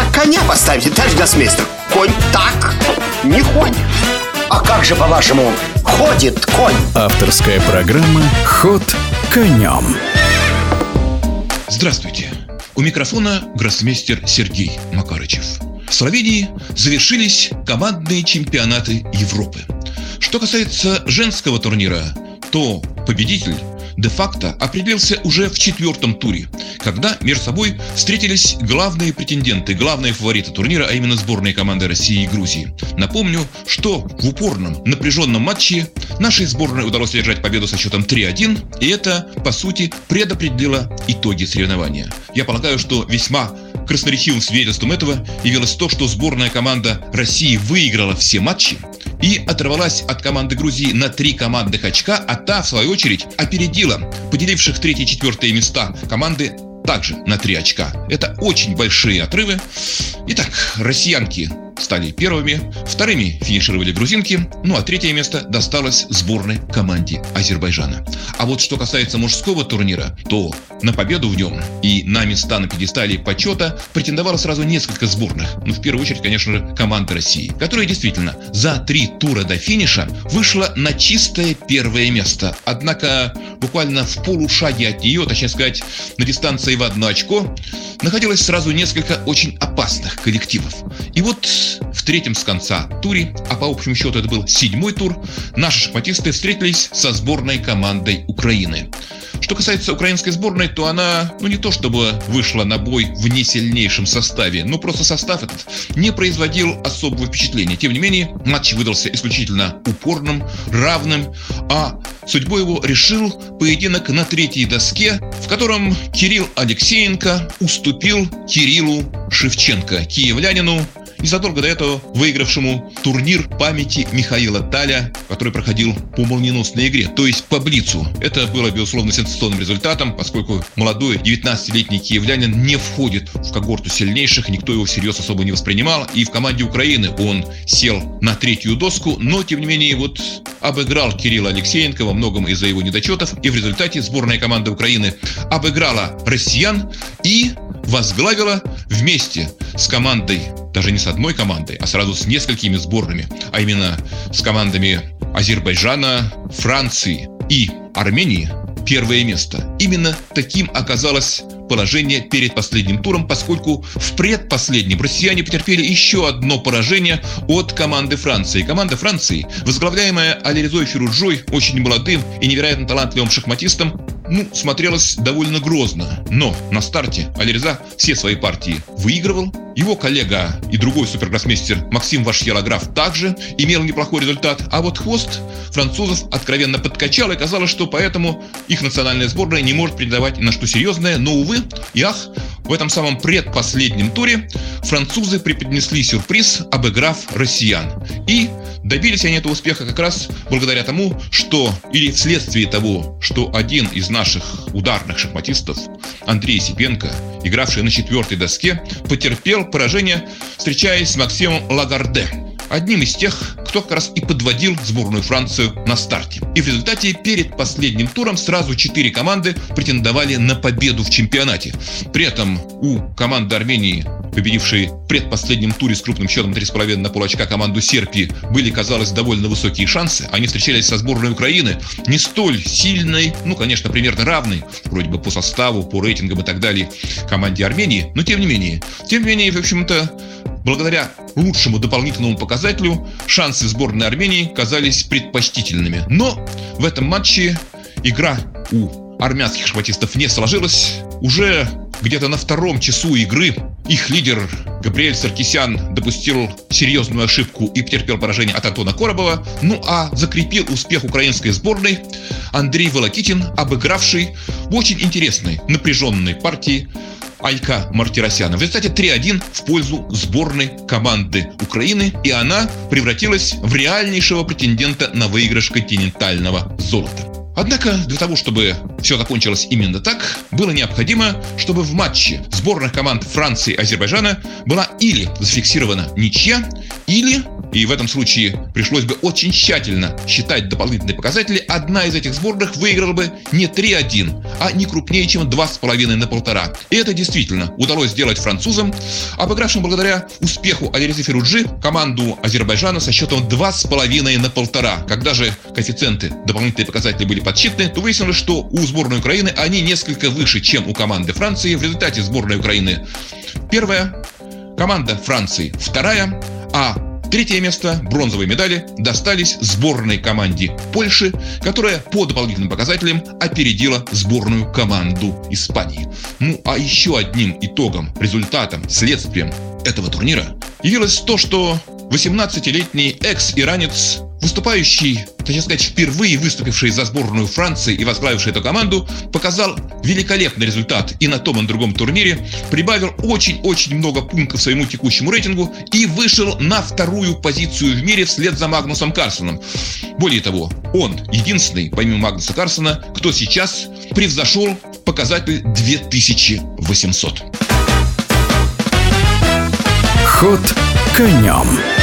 так коня поставите, товарищ гроссмейстер? Конь так не ходит. А как же, по-вашему, ходит конь? Авторская программа «Ход конем». Здравствуйте. У микрофона гроссмейстер Сергей Макарычев. В Словении завершились командные чемпионаты Европы. Что касается женского турнира, то победитель де-факто определился уже в четвертом туре, когда между собой встретились главные претенденты, главные фавориты турнира, а именно сборные команды России и Грузии. Напомню, что в упорном, напряженном матче нашей сборной удалось одержать победу со счетом 3-1, и это, по сути, предопределило итоги соревнования. Я полагаю, что весьма красноречивым свидетельством этого явилось то, что сборная команда России выиграла все матчи, и оторвалась от команды Грузии на три командных очка, а та, в свою очередь, опередила поделивших третье и четвертое места команды также на три очка. Это очень большие отрывы. Итак, россиянки стали первыми, вторыми финишировали грузинки, ну а третье место досталось сборной команде Азербайджана. А вот что касается мужского турнира, то на победу в нем и на места на пьедестале почета претендовало сразу несколько сборных. Ну, в первую очередь, конечно же, команда России, которая действительно за три тура до финиша вышла на чистое первое место. Однако буквально в полушаге от нее, точнее сказать, на дистанции в одно очко, находилось сразу несколько очень опасных коллективов. И вот в третьем с конца туре, а по общему счету это был седьмой тур, наши шахматисты встретились со сборной командой Украины. Что касается украинской сборной, то она, ну не то чтобы вышла на бой в не сильнейшем составе, но просто состав этот не производил особого впечатления. Тем не менее, матч выдался исключительно упорным, равным, а судьбой его решил поединок на третьей доске, в котором Кирилл Алексеенко уступил Кириллу Шевченко, киевлянину, незадолго до этого выигравшему турнир памяти Михаила Таля, который проходил по молниеносной игре, то есть по Блицу. Это было, безусловно, сенсационным результатом, поскольку молодой 19-летний киевлянин не входит в когорту сильнейших, никто его всерьез особо не воспринимал, и в команде Украины он сел на третью доску, но, тем не менее, вот обыграл Кирилла Алексеенко во многом из-за его недочетов, и в результате сборная команда Украины обыграла россиян и возглавила вместе с командой, даже не с одной командой, а сразу с несколькими сборными, а именно с командами Азербайджана, Франции и Армении первое место. Именно таким оказалось положение перед последним туром, поскольку в предпоследнем россияне потерпели еще одно поражение от команды Франции. Команда Франции, возглавляемая Алиризой Фируджой, очень молодым и невероятно талантливым шахматистом, ну, смотрелось довольно грозно. Но на старте Алириза все свои партии выигрывал. Его коллега и другой супергроссмейстер Максим Вашьелаграф также имел неплохой результат. А вот хвост французов откровенно подкачал, и казалось, что поэтому их национальная сборная не может претендовать на что серьезное. Но, увы и ах, в этом самом предпоследнем туре французы преподнесли сюрприз, обыграв россиян. И добились они этого успеха как раз благодаря тому, что, или вследствие того, что один из наших ударных шахматистов, Андрей Сипенко, игравший на четвертой доске, потерпел поражение, встречаясь с Максимом Лагарде, одним из тех, кто как раз и подводил сборную Францию на старте. И в результате перед последним туром сразу четыре команды претендовали на победу в чемпионате. При этом у команды Армении победившей в предпоследнем туре с крупным счетом 3,5 на полочка команду Серпии, были, казалось, довольно высокие шансы. Они встречались со сборной Украины, не столь сильной, ну, конечно, примерно равной, вроде бы по составу, по рейтингам и так далее, команде Армении, но тем не менее. Тем не менее, в общем-то, благодаря лучшему дополнительному показателю шансы сборной Армении казались предпочтительными. Но в этом матче игра у армянских шахматистов не сложилась. Уже где-то на втором часу игры их лидер Габриэль Саркисян допустил серьезную ошибку и потерпел поражение от Антона Коробова. Ну а закрепил успех украинской сборной Андрей Волокитин, обыгравший в очень интересной напряженной партии Алька Мартиросяна. В результате 3-1 в пользу сборной команды Украины, и она превратилась в реальнейшего претендента на выигрыш континентального золота. Однако для того, чтобы все закончилось именно так, было необходимо, чтобы в матче сборных команд Франции и Азербайджана была или зафиксирована ничья, или и в этом случае пришлось бы очень тщательно считать дополнительные показатели, одна из этих сборных выиграла бы не 3-1, а не крупнее, чем 2,5 на полтора. И это действительно удалось сделать французам, обыгравшим благодаря успеху Алиризи Феруджи команду Азербайджана со счетом 2,5 на полтора. Когда же коэффициенты, дополнительные показатели были подсчитаны, то выяснилось, что у сборной Украины они несколько выше, чем у команды Франции. В результате сборная Украины первая, команда Франции вторая, а Третье место, бронзовые медали, достались сборной команде Польши, которая по дополнительным показателям опередила сборную команду Испании. Ну а еще одним итогом, результатом, следствием этого турнира явилось то, что 18-летний экс-иранец выступающий, точнее сказать, впервые выступивший за сборную Франции и возглавивший эту команду, показал великолепный результат и на том и на другом турнире, прибавил очень-очень много пунктов своему текущему рейтингу и вышел на вторую позицию в мире вслед за Магнусом Карсоном. Более того, он единственный, помимо Магнуса Карсона, кто сейчас превзошел показатель 2800. Ход конем.